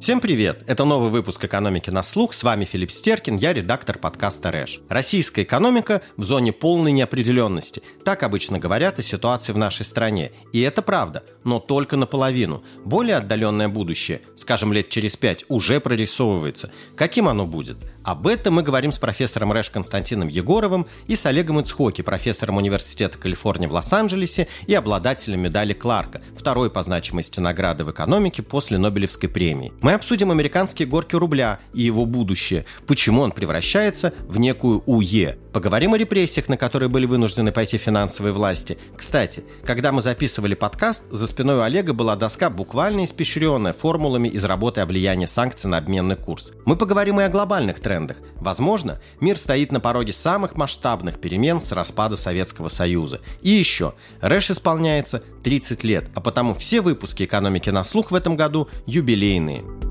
Всем привет! Это новый выпуск «Экономики на слух». С вами Филипп Стеркин, я редактор подкаста «Рэш». Российская экономика в зоне полной неопределенности. Так обычно говорят о ситуации в нашей стране. И это правда, но только наполовину. Более отдаленное будущее, скажем, лет через пять, уже прорисовывается. Каким оно будет? Об этом мы говорим с профессором РЭШ Константином Егоровым и с Олегом Ицхоки, профессором Университета Калифорнии в Лос-Анджелесе и обладателем медали Кларка, второй по значимости награды в экономике после Нобелевской премии. Мы обсудим американские горки рубля и его будущее, почему он превращается в некую УЕ. Поговорим о репрессиях, на которые были вынуждены пойти финансовые власти. Кстати, когда мы записывали подкаст, за спиной у Олега была доска, буквально испещренная формулами из работы о влиянии санкций на обменный курс. Мы поговорим и о глобальных трендах. Возможно, мир стоит на пороге самых масштабных перемен с распада Советского Союза. И еще, Рэш исполняется 30 лет, а потому все выпуски «Экономики на слух» в этом году юбилейные.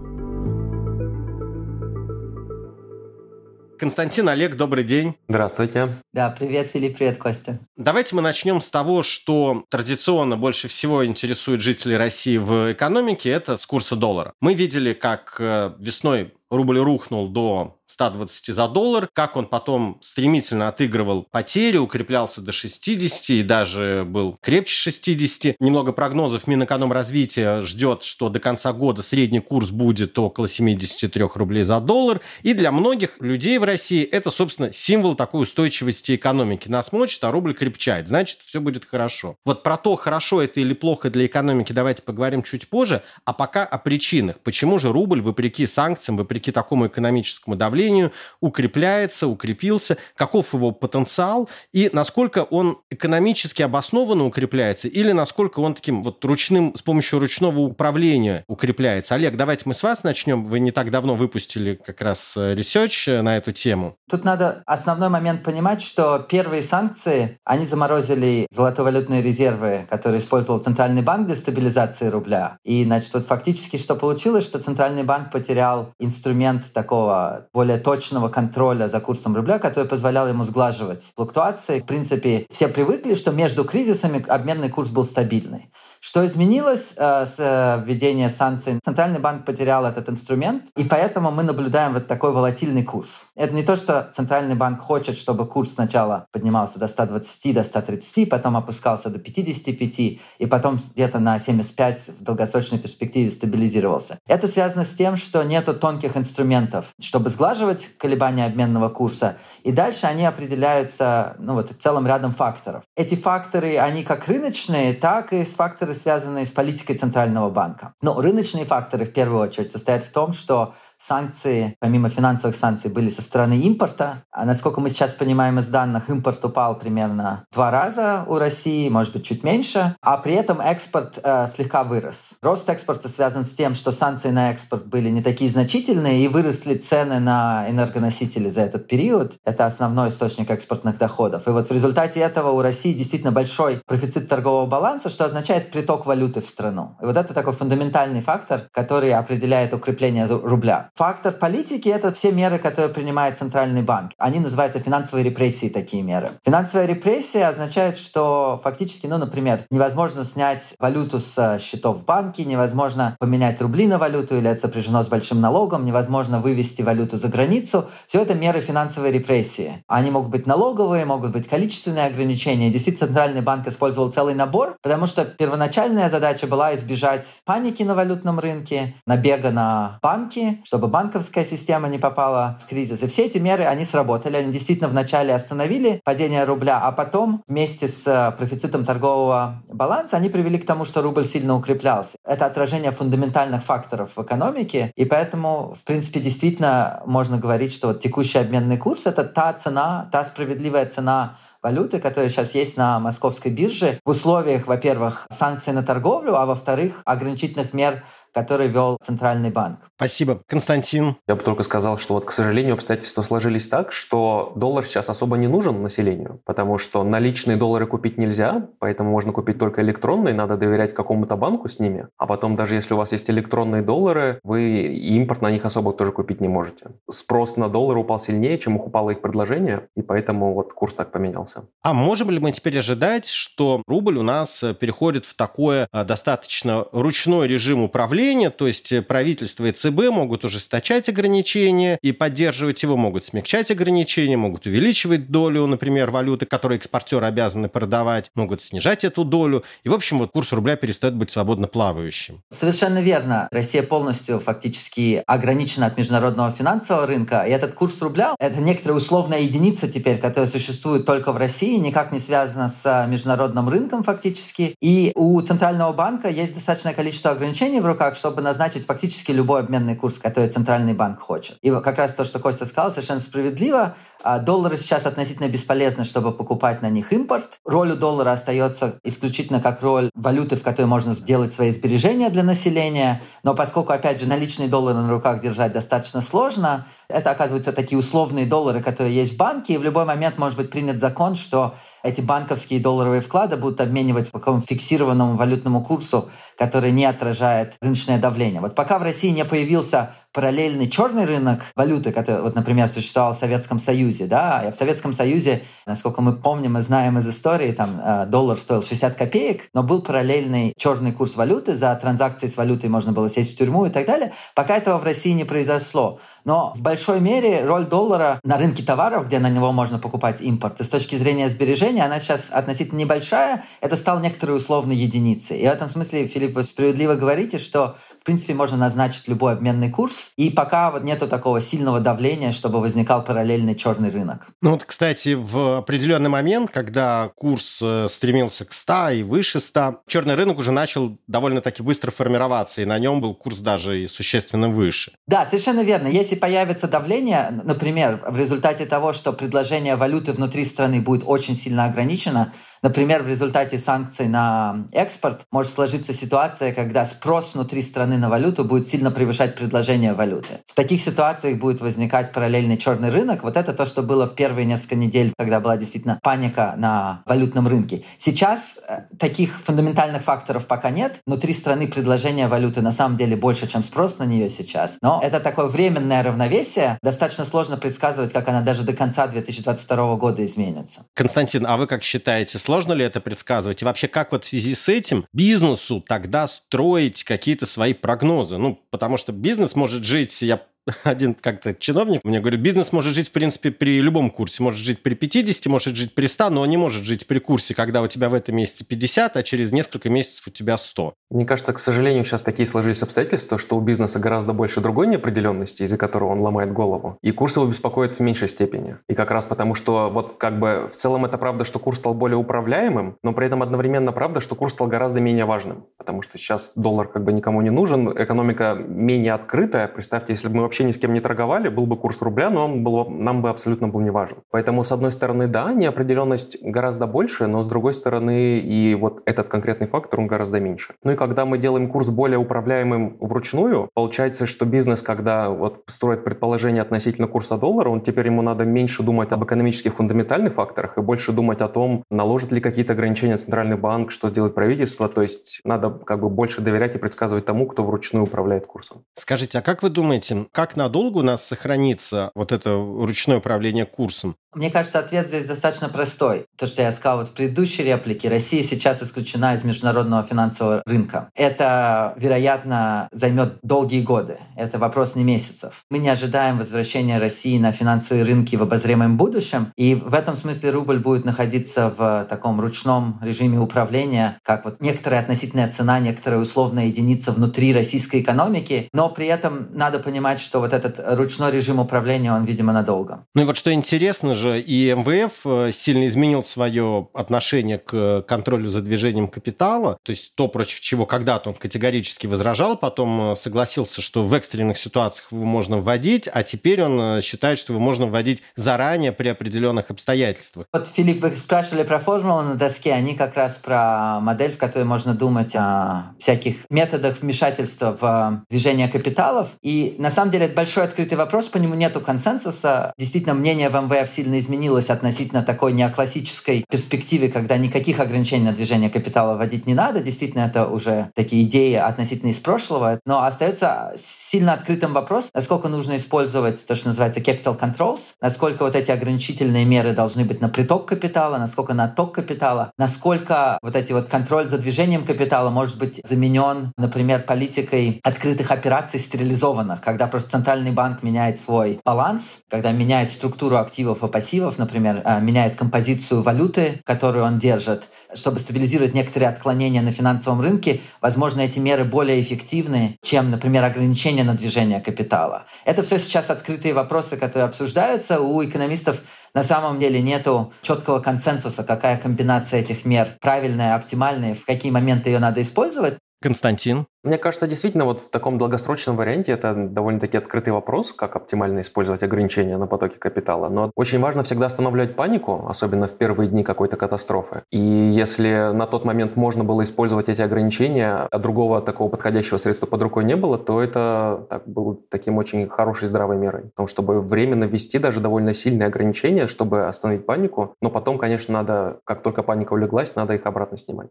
Константин, Олег, добрый день. Здравствуйте. Да, привет, Филипп, привет, Костя. Давайте мы начнем с того, что традиционно больше всего интересует жителей России в экономике, это с курса доллара. Мы видели, как э, весной рубль рухнул до 120 за доллар, как он потом стремительно отыгрывал потери, укреплялся до 60 и даже был крепче 60. Немного прогнозов Минэкономразвития ждет, что до конца года средний курс будет около 73 рублей за доллар. И для многих людей в России это, собственно, символ такой устойчивости экономики. Нас мочит, а рубль крепчает. Значит, все будет хорошо. Вот про то, хорошо это или плохо для экономики, давайте поговорим чуть позже. А пока о причинах. Почему же рубль, вопреки санкциям, вопреки такому экономическому давлению, давлению, укрепляется, укрепился, каков его потенциал и насколько он экономически обоснованно укрепляется или насколько он таким вот ручным, с помощью ручного управления укрепляется. Олег, давайте мы с вас начнем. Вы не так давно выпустили как раз research э, на эту тему. Тут надо основной момент понимать, что первые санкции, они заморозили золотовалютные резервы, которые использовал Центральный банк для стабилизации рубля. И, значит, вот фактически что получилось, что Центральный банк потерял инструмент такого более более точного контроля за курсом рубля, который позволял ему сглаживать флуктуации. В принципе, все привыкли, что между кризисами обменный курс был стабильный. Что изменилось э, с э, введением санкций? Центральный банк потерял этот инструмент, и поэтому мы наблюдаем вот такой волатильный курс. Это не то, что Центральный банк хочет, чтобы курс сначала поднимался до 120, до 130, потом опускался до 55, и потом где-то на 75 в долгосрочной перспективе стабилизировался. Это связано с тем, что нету тонких инструментов, чтобы сглаживать колебания обменного курса, и дальше они определяются ну, вот, целым рядом факторов. Эти факторы, они как рыночные, так и факторы, связанные с политикой Центрального банка. Но рыночные факторы, в первую очередь, состоят в том, что санкции, помимо финансовых санкций, были со стороны импорта. А насколько мы сейчас понимаем из данных, импорт упал примерно два раза у России, может быть, чуть меньше, а при этом экспорт э, слегка вырос. Рост экспорта связан с тем, что санкции на экспорт были не такие значительные и выросли цены на энергоносители за этот период. Это основной источник экспортных доходов. И вот в результате этого у России действительно большой профицит торгового баланса, что означает приток валюты в страну. И вот это такой фундаментальный фактор, который определяет укрепление рубля. Фактор политики — это все меры, которые принимает Центральный банк. Они называются финансовые репрессии, такие меры. Финансовая репрессия означает, что фактически, ну, например, невозможно снять валюту с счетов в банке, невозможно поменять рубли на валюту, или это сопряжено с большим налогом, невозможно вывести валюту за границу. Все это меры финансовой репрессии. Они могут быть налоговые, могут быть количественные ограничения. Действительно, Центральный банк использовал целый набор, потому что первоначальная задача была избежать паники на валютном рынке, набега на банки, чтобы чтобы банковская система не попала в кризис. И все эти меры, они сработали. Они действительно вначале остановили падение рубля, а потом вместе с э, профицитом торгового баланса они привели к тому, что рубль сильно укреплялся. Это отражение фундаментальных факторов в экономике, и поэтому, в принципе, действительно можно говорить, что вот текущий обменный курс — это та цена, та справедливая цена валюты, которая сейчас есть на московской бирже. В условиях, во-первых, санкций на торговлю, а во-вторых, ограничительных мер который вел Центральный банк. Спасибо. Константин? Я бы только сказал, что вот, к сожалению, обстоятельства сложились так, что доллар сейчас особо не нужен населению, потому что наличные доллары купить нельзя, поэтому можно купить только электронные, надо доверять какому-то банку с ними, а потом даже если у вас есть электронные доллары, вы импорт на них особо тоже купить не можете. Спрос на доллары упал сильнее, чем упало их предложение, и поэтому вот курс так поменялся. А можем ли мы теперь ожидать, что рубль у нас переходит в такое а, достаточно ручной режим управления, давление, то есть э, правительство и ЦБ могут ужесточать ограничения и поддерживать его, могут смягчать ограничения, могут увеличивать долю, например, валюты, которые экспортеры обязаны продавать, могут снижать эту долю. И, в общем, вот курс рубля перестает быть свободно плавающим. Совершенно верно. Россия полностью фактически ограничена от международного финансового рынка. И этот курс рубля — это некоторая условная единица теперь, которая существует только в России, никак не связана с международным рынком фактически. И у Центрального банка есть достаточное количество ограничений в руках, как, чтобы назначить фактически любой обменный курс, который Центральный банк хочет. И как раз то, что Костя сказал, совершенно справедливо. А доллары сейчас относительно бесполезны, чтобы покупать на них импорт. Роль у доллара остается исключительно как роль валюты, в которой можно сделать свои сбережения для населения. Но поскольку, опять же, наличные доллары на руках держать достаточно сложно, это оказываются такие условные доллары, которые есть в банке, и в любой момент может быть принят закон, что эти банковские долларовые вклады будут обменивать по какому-то фиксированному валютному курсу, который не отражает рыночное давление. Вот пока в России не появился параллельный черный рынок валюты, который, вот, например, существовал в Советском Союзе, да, и в Советском Союзе, насколько мы помним и знаем из истории, там э, доллар стоил 60 копеек, но был параллельный черный курс валюты, за транзакции с валютой можно было сесть в тюрьму и так далее. Пока этого в России не произошло. Но в большой мере роль доллара на рынке товаров, где на него можно покупать импорт, и с точки зрения сбережения, она сейчас относительно небольшая, это стал некоторой условной единицей. И в этом смысле, Филипп, вы справедливо говорите, что принципе можно назначить любой обменный курс, и пока вот нету такого сильного давления, чтобы возникал параллельный черный рынок. Ну вот, кстати, в определенный момент, когда курс э, стремился к 100 и выше 100, черный рынок уже начал довольно-таки быстро формироваться, и на нем был курс даже и существенно выше. Да, совершенно верно. Если появится давление, например, в результате того, что предложение валюты внутри страны будет очень сильно ограничено, Например, в результате санкций на экспорт может сложиться ситуация, когда спрос внутри страны на валюту будет сильно превышать предложение валюты. В таких ситуациях будет возникать параллельный черный рынок. Вот это то, что было в первые несколько недель, когда была действительно паника на валютном рынке. Сейчас э, таких фундаментальных факторов пока нет. Внутри страны предложение валюты на самом деле больше, чем спрос на нее сейчас. Но это такое временное равновесие. Достаточно сложно предсказывать, как она даже до конца 2022 года изменится. Константин, а вы как считаете, Сложно ли это предсказывать? И вообще, как вот в связи с этим бизнесу тогда строить какие-то свои прогнозы? Ну, потому что бизнес может жить, я один как-то чиновник мне говорит, бизнес может жить, в принципе, при любом курсе. Может жить при 50, может жить при 100, но он не может жить при курсе, когда у тебя в этом месяце 50, а через несколько месяцев у тебя 100. Мне кажется, к сожалению, сейчас такие сложились обстоятельства, что у бизнеса гораздо больше другой неопределенности, из-за которого он ломает голову. И курс его беспокоит в меньшей степени. И как раз потому, что вот как бы в целом это правда, что курс стал более управляемым, но при этом одновременно правда, что курс стал гораздо менее важным. Потому что сейчас доллар как бы никому не нужен, экономика менее открытая. Представьте, если бы мы вообще вообще ни с кем не торговали, был бы курс рубля, но он был, нам бы абсолютно был не важен. Поэтому, с одной стороны, да, неопределенность гораздо больше, но с другой стороны, и вот этот конкретный фактор, он гораздо меньше. Ну и когда мы делаем курс более управляемым вручную, получается, что бизнес, когда вот строит предположение относительно курса доллара, он теперь ему надо меньше думать об экономических фундаментальных факторах и больше думать о том, наложит ли какие-то ограничения Центральный банк, что сделает правительство. То есть надо как бы больше доверять и предсказывать тому, кто вручную управляет курсом. Скажите, а как вы думаете, как надолго у нас сохранится вот это ручное управление курсом? Мне кажется, ответ здесь достаточно простой. То, что я сказал вот в предыдущей реплике, Россия сейчас исключена из международного финансового рынка. Это, вероятно, займет долгие годы. Это вопрос не месяцев. Мы не ожидаем возвращения России на финансовые рынки в обозримом будущем. И в этом смысле рубль будет находиться в таком ручном режиме управления, как вот некоторая относительная цена, некоторая условная единица внутри российской экономики. Но при этом надо понимать, что вот этот ручной режим управления, он, видимо, надолго. Ну и вот что интересно же, и МВФ э, сильно изменил свое отношение к контролю за движением капитала. То есть то, против чего когда-то он категорически возражал, потом э, согласился, что в экстренных ситуациях его можно вводить, а теперь он э, считает, что его можно вводить заранее при определенных обстоятельствах. Вот, Филипп, вы спрашивали про формулу на доске, они как раз про модель, в которой можно думать о всяких методах вмешательства в движение капиталов. И на самом деле это большой открытый вопрос, по нему нету консенсуса. Действительно, мнение в МВФ сильно изменилось относительно такой неоклассической перспективы, когда никаких ограничений на движение капитала вводить не надо. Действительно, это уже такие идеи относительно из прошлого. Но остается сильно открытым вопрос, насколько нужно использовать то, что называется capital controls, насколько вот эти ограничительные меры должны быть на приток капитала, насколько на отток капитала, насколько вот эти вот контроль за движением капитала может быть заменен, например, политикой открытых операций стерилизованных, когда просто центральный банк меняет свой баланс, когда меняет структуру активов и пассивов, например, э, меняет композицию валюты, которую он держит, чтобы стабилизировать некоторые отклонения на финансовом рынке, возможно, эти меры более эффективны, чем, например, ограничения на движение капитала. Это все сейчас открытые вопросы, которые обсуждаются. У экономистов на самом деле нету четкого консенсуса, какая комбинация этих мер правильная, оптимальная, в какие моменты ее надо использовать. Константин? Мне кажется, действительно, вот в таком долгосрочном варианте это довольно-таки открытый вопрос, как оптимально использовать ограничения на потоке капитала. Но очень важно всегда останавливать панику, особенно в первые дни какой-то катастрофы. И если на тот момент можно было использовать эти ограничения, а другого такого подходящего средства под рукой не было, то это так, было таким очень хорошей здравой мерой. Потому чтобы временно ввести даже довольно сильные ограничения, чтобы остановить панику. Но потом, конечно, надо, как только паника улеглась, надо их обратно снимать.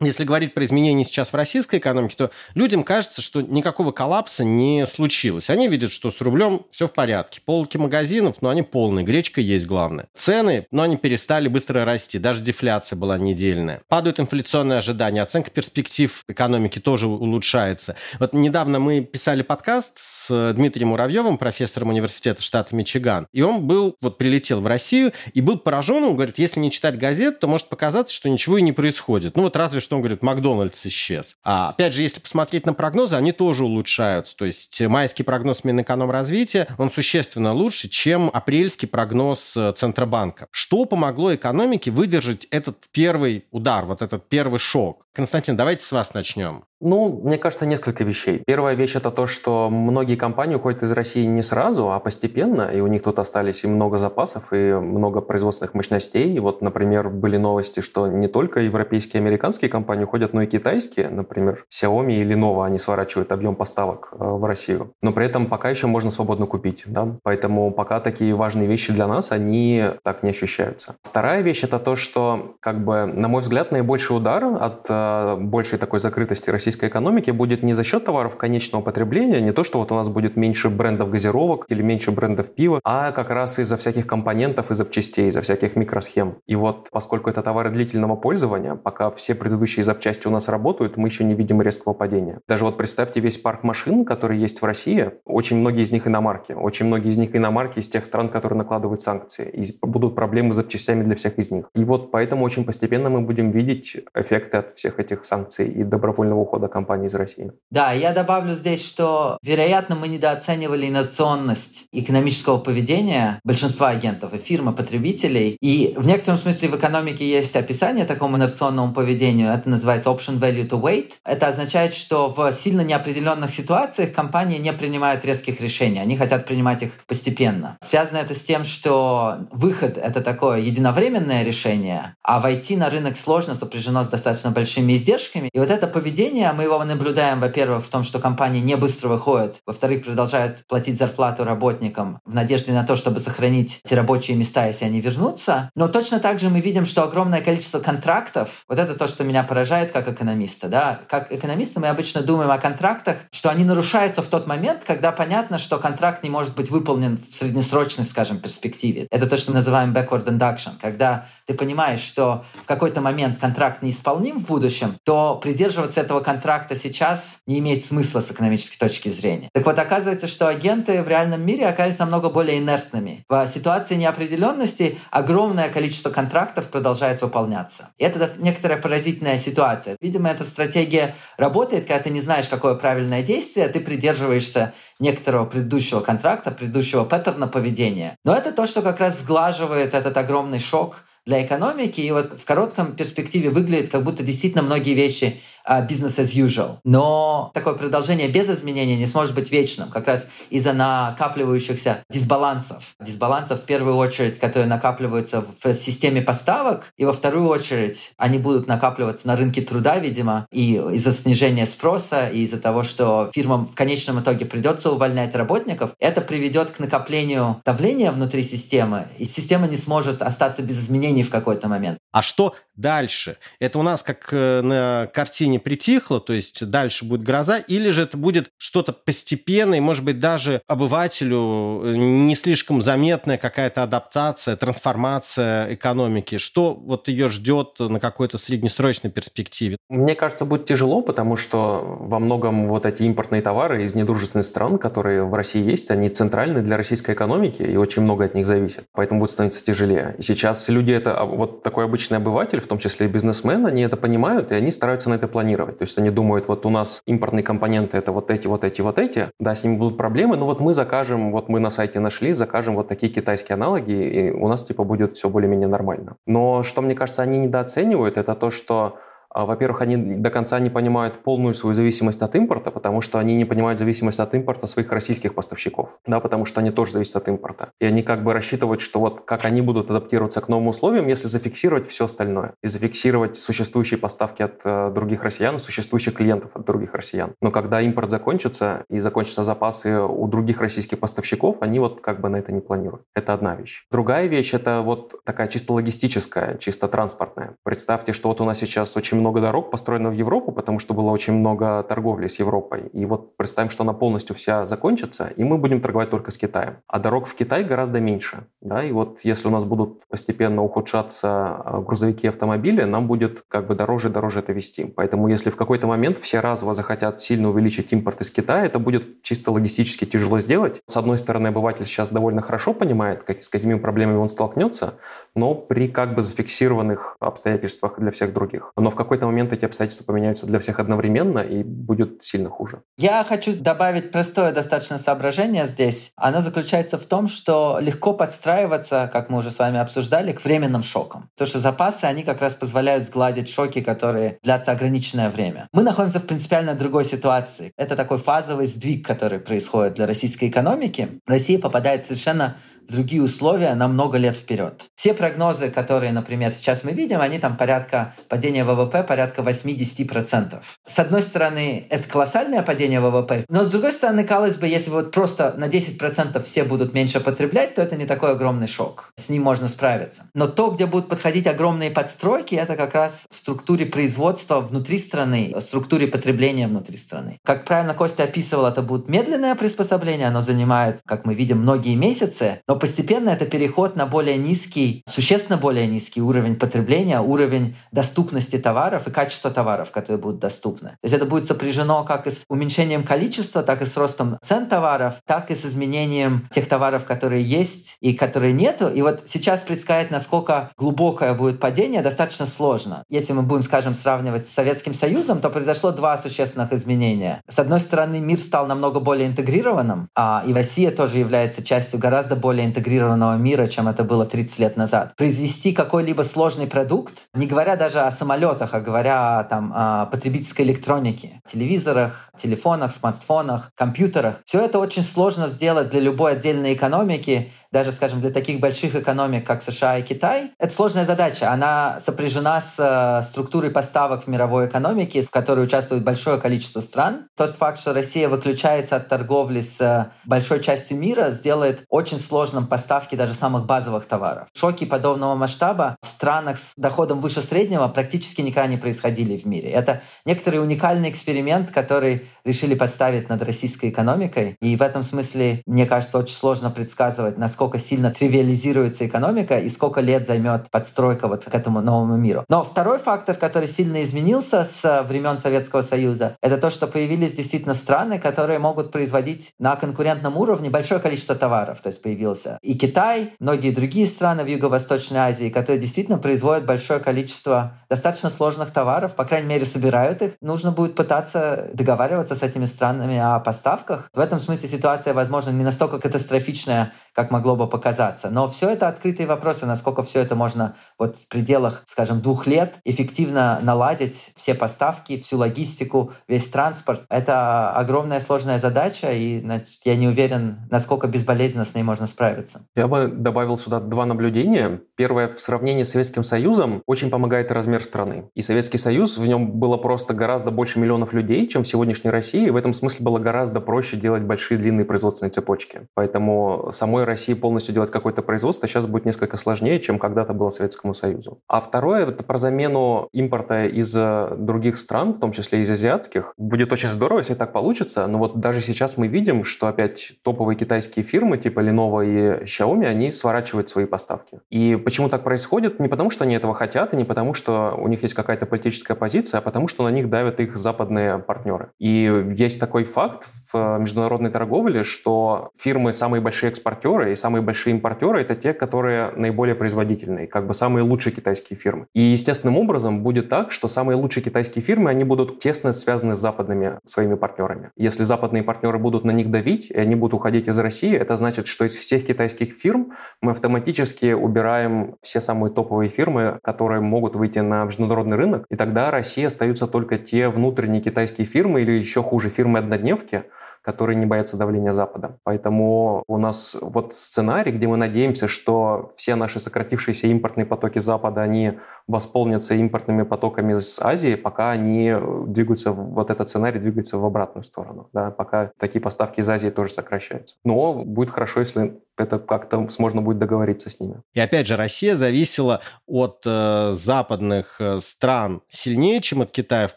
Если говорить про изменения сейчас в российской экономике, то людям кажется, что никакого коллапса не случилось. Они видят, что с рублем все в порядке. Полки магазинов, но они полные. Гречка есть главное. Цены, но они перестали быстро расти. Даже дефляция была недельная. Падают инфляционные ожидания. Оценка перспектив экономики тоже улучшается. Вот недавно мы писали подкаст с Дмитрием Муравьевым, профессором университета штата Мичиган. И он был, вот прилетел в Россию и был поражен. Он говорит, если не читать газет, то может показаться, что ничего и не происходит. Ну вот разве что он говорит, Макдональдс исчез. А опять же, если посмотреть на прогнозы, они тоже улучшаются. То есть майский прогноз Минэкономразвития, он существенно лучше, чем апрельский прогноз э, Центробанка. Что помогло экономике выдержать этот первый удар, вот этот первый шок? Константин, давайте с вас начнем. Ну, мне кажется, несколько вещей. Первая вещь это то, что многие компании уходят из России не сразу, а постепенно, и у них тут остались и много запасов, и много производственных мощностей. И вот, например, были новости, что не только европейские и американские компании уходят, но и китайские, например, Xiaomi и Lenovo, они сворачивают объем поставок э, в Россию. Но при этом пока еще можно свободно купить, да? Поэтому пока такие важные вещи для нас, они так не ощущаются. Вторая вещь это то, что, как бы, на мой взгляд, наибольший удар от э, большей такой закрытости российской экономики будет не за счет товаров конечного потребления, не то, что вот у нас будет меньше брендов газировок или меньше брендов пива, а как раз из-за всяких компонентов и запчастей, из-за всяких микросхем. И вот поскольку это товары длительного пользования, пока все предыдущие запчасти у нас работают, мы еще не видим резкого падения. Даже вот представьте весь парк машин, который есть в России, очень многие из них иномарки, очень многие из них иномарки из тех стран, которые накладывают санкции, и будут проблемы с запчастями для всех из них. И вот поэтому очень постепенно мы будем видеть эффекты от всех этих санкций и добровольного ухода компаний из России. Да, я добавлю здесь, что, вероятно, мы недооценивали инновационность экономического поведения большинства агентов и фирм, потребителей. И в некотором смысле в экономике есть описание такому инновационному поведению. Это называется option value to wait. Это означает, что в сильно неопределенных ситуациях компании не принимают резких решений. Они хотят принимать их постепенно. Связано это с тем, что выход — это такое единовременное решение, а войти на рынок сложно, сопряжено с достаточно большими издержками. И вот это поведение мы его наблюдаем, во-первых, в том, что компании не быстро выходят, во-вторых, продолжают платить зарплату работникам в надежде на то, чтобы сохранить эти рабочие места, если они вернутся. Но точно так же мы видим, что огромное количество контрактов, вот это то, что меня поражает как экономиста, да, как экономисты мы обычно думаем о контрактах, что они нарушаются в тот момент, когда понятно, что контракт не может быть выполнен в среднесрочной, скажем, перспективе. Это то, что мы называем backward induction, когда ты понимаешь, что в какой-то момент контракт неисполним в будущем, будущем, то придерживаться этого контракта сейчас не имеет смысла с экономической точки зрения. Так вот, оказывается, что агенты в реальном мире оказываются намного более инертными. В ситуации неопределенности огромное количество контрактов продолжает выполняться. И это некоторая поразительная ситуация. Видимо, эта стратегия работает, когда ты не знаешь, какое правильное действие, ты придерживаешься некоторого предыдущего контракта, предыдущего паттерна поведения. Но это то, что как раз сглаживает этот огромный шок для экономики, и вот в коротком перспективе выглядит, как будто действительно многие вещи бизнес as usual. Но такое продолжение без изменений не сможет быть вечным, как раз из-за накапливающихся дисбалансов. Дисбалансов, в первую очередь, которые накапливаются в системе поставок, и во вторую очередь они будут накапливаться на рынке труда, видимо, и из-за снижения спроса, и из-за того, что фирмам в конечном итоге придется увольнять работников, это приведет к накоплению давления внутри системы, и система не сможет остаться без изменений в какой-то момент. А что дальше? Это у нас как э, на картине притихло, то есть дальше будет гроза, или же это будет что-то постепенное, может быть, даже обывателю э, не слишком заметная какая-то адаптация, трансформация экономики? Что вот ее ждет на какой-то среднесрочной перспективе? Мне кажется, будет тяжело, потому что во многом вот эти импортные товары из недружественных стран, которые в России есть, они центральны для российской экономики, и очень много от них зависит. Поэтому будет становиться тяжелее. И сейчас люди это, а, вот такой обычный обыватель, в том числе и бизнесмен, они это понимают, и они стараются на это планировать. То есть они думают, вот у нас импортные компоненты это вот эти, вот эти, вот эти, да, с ними будут проблемы, но вот мы закажем, вот мы на сайте нашли, закажем вот такие китайские аналоги, и у нас типа будет все более-менее нормально. Но что, мне кажется, они недооценивают, это то, что во-первых, они до конца не понимают полную свою зависимость от импорта, потому что они не понимают зависимость от импорта своих российских поставщиков, да, потому что они тоже зависят от импорта. И они как бы рассчитывают, что вот как они будут адаптироваться к новым условиям, если зафиксировать все остальное и зафиксировать существующие поставки от э, других россиян, существующих клиентов от других россиян. Но когда импорт закончится и закончатся запасы у других российских поставщиков, они вот как бы на это не планируют. Это одна вещь. Другая вещь — это вот такая чисто логистическая, чисто транспортная. Представьте, что вот у нас сейчас очень много дорог построено в Европу, потому что было очень много торговли с Европой. И вот представим, что она полностью вся закончится, и мы будем торговать только с Китаем. А дорог в Китай гораздо меньше. Да? И вот если у нас будут постепенно ухудшаться а, грузовики и автомобили, нам будет как бы дороже и дороже это вести. Поэтому если в какой-то момент все разово захотят сильно увеличить импорт из Китая, это будет чисто логистически тяжело сделать. С одной стороны, обыватель сейчас довольно хорошо понимает, как, с какими проблемами он столкнется, но при как бы зафиксированных обстоятельствах для всех других. Но в какой какой-то момент эти обстоятельства поменяются для всех одновременно и будет сильно хуже. Я хочу добавить простое достаточно соображение здесь. Оно заключается в том, что легко подстраиваться, как мы уже с вами обсуждали, к временным шокам. Потому что запасы, они как раз позволяют сгладить шоки, которые длятся ограниченное время. Мы находимся в принципиально другой ситуации. Это такой фазовый сдвиг, который происходит для российской экономики. Россия попадает совершенно другие условия на много лет вперед. Все прогнозы, которые, например, сейчас мы видим, они там порядка падения ВВП порядка 8-10%. С одной стороны, это колоссальное падение ВВП, но с другой стороны, казалось бы, если вот просто на 10% все будут меньше потреблять, то это не такой огромный шок. С ним можно справиться. Но то, где будут подходить огромные подстройки, это как раз в структуре производства внутри страны, в структуре потребления внутри страны. Как правильно Костя описывал, это будет медленное приспособление, оно занимает, как мы видим, многие месяцы, но постепенно это переход на более низкий, существенно более низкий уровень потребления, уровень доступности товаров и качества товаров, которые будут доступны. То есть это будет сопряжено как и с уменьшением количества, так и с ростом цен товаров, так и с изменением тех товаров, которые есть и которые нету. И вот сейчас предсказать, насколько глубокое будет падение, достаточно сложно. Если мы будем, скажем, сравнивать с Советским Союзом, то произошло два существенных изменения. С одной стороны, мир стал намного более интегрированным, а и Россия тоже является частью гораздо более более интегрированного мира, чем это было 30 лет назад. Произвести какой-либо сложный продукт, не говоря даже о самолетах, а говоря там, о потребительской электронике, телевизорах, телефонах, смартфонах, компьютерах, все это очень сложно сделать для любой отдельной экономики, даже, скажем, для таких больших экономик, как США и Китай, это сложная задача. Она сопряжена с э, структурой поставок в мировой экономике, в которой участвует большое количество стран. Тот факт, что Россия выключается от торговли с э, большой частью мира, сделает очень сложно сложным поставки даже самых базовых товаров. Шоки подобного масштаба в странах с доходом выше среднего практически никогда не происходили в мире. Это некоторый уникальный эксперимент, который решили поставить над российской экономикой. И в этом смысле, мне кажется, очень сложно предсказывать, насколько сильно тривиализируется экономика и сколько лет займет подстройка вот к этому новому миру. Но второй фактор, который сильно изменился с времен Советского Союза, это то, что появились действительно страны, которые могут производить на конкурентном уровне большое количество товаров. То есть появился и Китай, многие другие страны в Юго-Восточной Азии, которые действительно производят большое количество достаточно сложных товаров, по крайней мере, собирают их. Нужно будет пытаться договариваться с этими странами о поставках. В этом смысле ситуация, возможно, не настолько катастрофичная, как могло бы показаться. Но все это открытые вопросы, насколько все это можно вот в пределах, скажем, двух лет эффективно наладить все поставки, всю логистику, весь транспорт. Это огромная сложная задача, и значит, я не уверен, насколько безболезненно с ней можно справиться. Я бы добавил сюда два наблюдения. Первое, в сравнении с Советским Союзом очень помогает размер страны. И Советский Союз, в нем было просто гораздо больше миллионов людей, чем в сегодняшней России. И в этом смысле было гораздо проще делать большие длинные производственные цепочки. Поэтому самой России полностью делать какое-то производство сейчас будет несколько сложнее, чем когда-то было Советскому Союзу. А второе, это про замену импорта из э, других стран, в том числе из азиатских. Будет очень здорово, если так получится. Но вот даже сейчас мы видим, что опять топовые китайские фирмы типа Lenovo и Xiaomi, они сворачивают свои поставки. И почему так происходит? Не потому, что они этого хотят, и не потому, что у них есть какая-то политическая позиция, а потому, что на них давят их западные партнеры. И есть такой факт в международной торговле, что фирмы самые большие экспортеры и самые большие импортеры — это те, которые наиболее производительные, как бы самые лучшие китайские фирмы. И естественным образом будет так, что самые лучшие китайские фирмы, они будут тесно связаны с западными своими партнерами. Если западные партнеры будут на них давить, и они будут уходить из России, это значит, что из всех китайских фирм мы автоматически убираем все самые топовые фирмы, которые могут выйти на международный рынок, и тогда России остаются только те внутренние китайские фирмы или еще хуже фирмы-однодневки, которые не боятся давления Запада. Поэтому у нас вот сценарий, где мы надеемся, что все наши сократившиеся импортные потоки Запада, они восполнятся импортными потоками из Азии, пока они двигаются, вот этот сценарий двигается в обратную сторону, да, пока такие поставки из Азии тоже сокращаются. Но будет хорошо, если это как-то можно будет договориться с ними. И опять же, Россия зависела от э, западных э, стран сильнее, чем от Китая в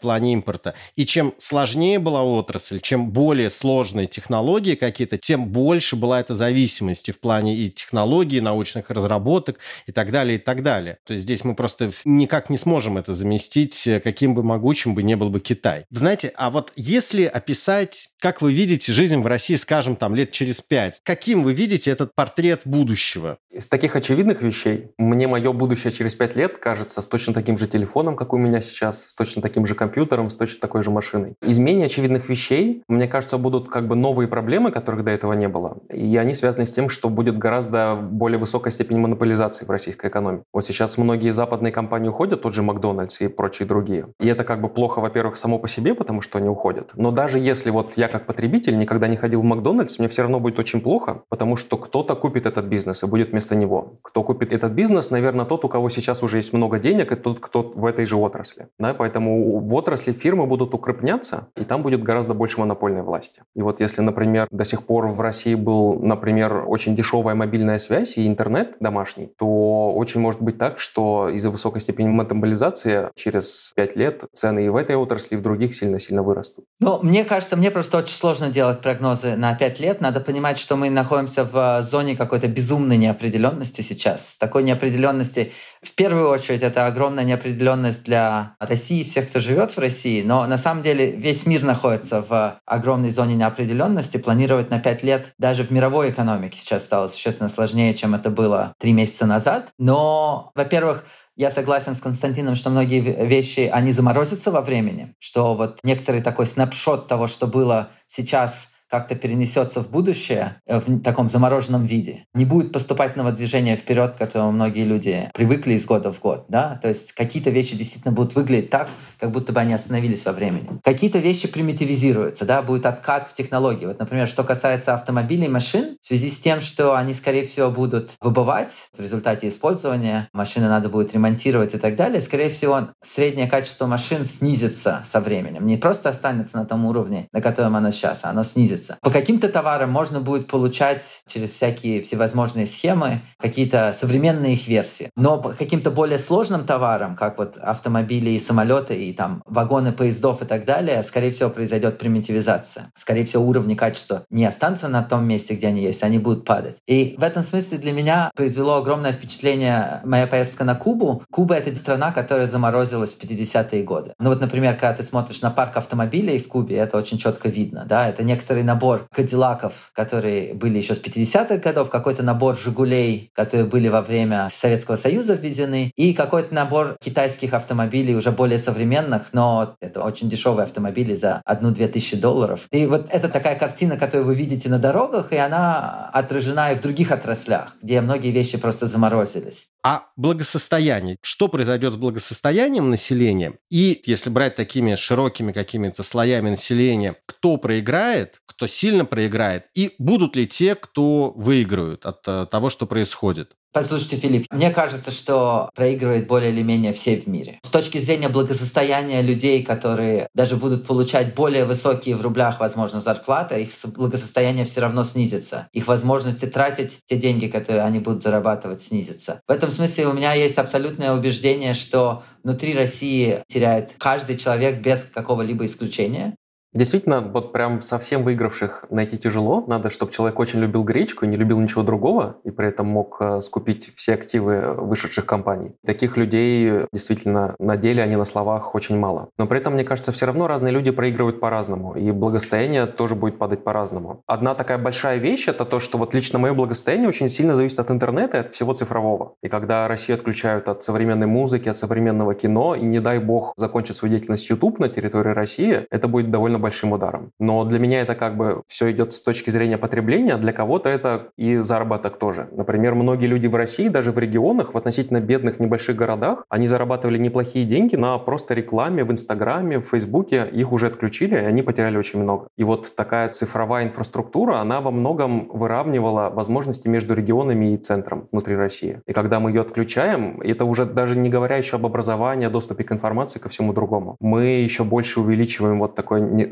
плане импорта. И чем сложнее была отрасль, чем более сложные технологии какие-то, тем больше была эта зависимость и в плане и технологий, и научных разработок и так далее, и так далее. То есть здесь мы просто никак не сможем это заместить, э, каким бы могучим бы не был бы Китай. Знаете, а вот если описать, как вы видите жизнь в России, скажем, там лет через пять, каким вы видите этот этот портрет будущего? Из таких очевидных вещей мне мое будущее через пять лет кажется с точно таким же телефоном, как у меня сейчас, с точно таким же компьютером, с точно такой же машиной. Из менее очевидных вещей, мне кажется, будут как бы новые проблемы, которых до этого не было. И они связаны с тем, что будет гораздо более высокая степень монополизации в российской экономике. Вот сейчас многие западные компании уходят, тот же Макдональдс и прочие другие. И это как бы плохо, во-первых, само по себе, потому что они уходят. Но даже если вот я как потребитель никогда не ходил в Макдональдс, мне все равно будет очень плохо, потому что кто кто-то купит этот бизнес и будет вместо него. Кто купит этот бизнес, наверное, тот, у кого сейчас уже есть много денег, и тот, кто в этой же отрасли. Да, поэтому в отрасли фирмы будут укрепняться, и там будет гораздо больше монопольной власти. И вот если, например, до сих пор в России был, например, очень дешевая мобильная связь и интернет домашний, то очень может быть так, что из-за высокой степени монополизации через пять лет цены и в этой отрасли, и в других сильно-сильно вырастут. Ну, мне кажется, мне просто очень сложно делать прогнозы на пять лет. Надо понимать, что мы находимся в зоне какой-то безумной неопределенности сейчас. Такой неопределенности, в первую очередь, это огромная неопределенность для России, всех, кто живет в России, но на самом деле весь мир находится в огромной зоне неопределенности. Планировать на пять лет даже в мировой экономике сейчас стало существенно сложнее, чем это было три месяца назад. Но, во-первых, я согласен с Константином, что многие вещи, они заморозятся во времени, что вот некоторый такой снапшот того, что было сейчас как-то перенесется в будущее э, в таком замороженном виде. Не будет поступательного движения вперед, к которому многие люди привыкли из года в год. Да? То есть какие-то вещи действительно будут выглядеть так, как будто бы они остановились во времени. Какие-то вещи примитивизируются, да? будет откат в технологии. Вот, например, что касается автомобилей и машин, в связи с тем, что они, скорее всего, будут выбывать в результате использования, машины надо будет ремонтировать и так далее, скорее всего, среднее качество машин снизится со временем. Не просто останется на том уровне, на котором оно сейчас, а оно снизится снизится. По каким-то товарам можно будет получать через всякие всевозможные схемы какие-то современные их версии. Но по каким-то более сложным товарам, как вот автомобили и самолеты, и там вагоны поездов и так далее, скорее всего, произойдет примитивизация. Скорее всего, уровни качества не останутся на том месте, где они есть, они будут падать. И в этом смысле для меня произвело огромное впечатление моя поездка на Кубу. Куба — это страна, которая заморозилась в 50-е годы. Ну вот, например, когда ты смотришь на парк автомобилей в Кубе, это очень четко видно. Да? Это некоторый набор кадиллаков, которые были еще с 50-х годов, какой-то набор «Жигулей», которые были во время Советского Союза введены, и какой-то набор китайских автомобилей уже более современных, но это очень дешевые автомобили за одну-две тысячи долларов. И вот это такая картина, которую вы видите на дорогах, и она отражена и в других отраслях, где многие вещи просто заморозились. А благосостояние? Что произойдет с благосостоянием населения? И если брать такими широкими какими-то слоями населения, кто проиграет, кто сильно проиграет, и будут ли те, кто выиграют от э, того, что происходит? Послушайте, Филипп, мне кажется, что проигрывает более или менее все в мире. С точки зрения благосостояния людей, которые даже будут получать более высокие в рублях, возможно, зарплаты, их благосостояние все равно снизится. Их возможности тратить те деньги, которые они будут зарабатывать, снизится. В этом смысле у меня есть абсолютное убеждение, что внутри России теряет каждый человек без какого-либо исключения. Действительно, вот прям совсем выигравших найти тяжело. Надо, чтобы человек очень любил гречку и не любил ничего другого, и при этом мог э, скупить все активы вышедших компаний. Таких людей действительно на деле, они на словах очень мало. Но при этом, мне кажется, все равно разные люди проигрывают по-разному, и благосостояние тоже будет падать по-разному. Одна такая большая вещь — это то, что вот лично мое благосостояние очень сильно зависит от интернета и от всего цифрового. И когда Россию отключают от современной музыки, от современного кино, и не дай бог закончит свою деятельность YouTube на территории России, это будет довольно довольно большим ударом. Но для меня это как бы все идет с точки зрения потребления, для кого-то это и заработок тоже. Например, многие люди в России, даже в регионах, в относительно бедных небольших городах, они зарабатывали неплохие деньги на просто рекламе в Инстаграме, в Фейсбуке, их уже отключили, и они потеряли очень много. И вот такая цифровая инфраструктура, она во многом выравнивала возможности между регионами и центром внутри России. И когда мы ее отключаем, это уже даже не говоря еще об образовании, доступе к информации, ко всему другому, мы еще больше увеличиваем вот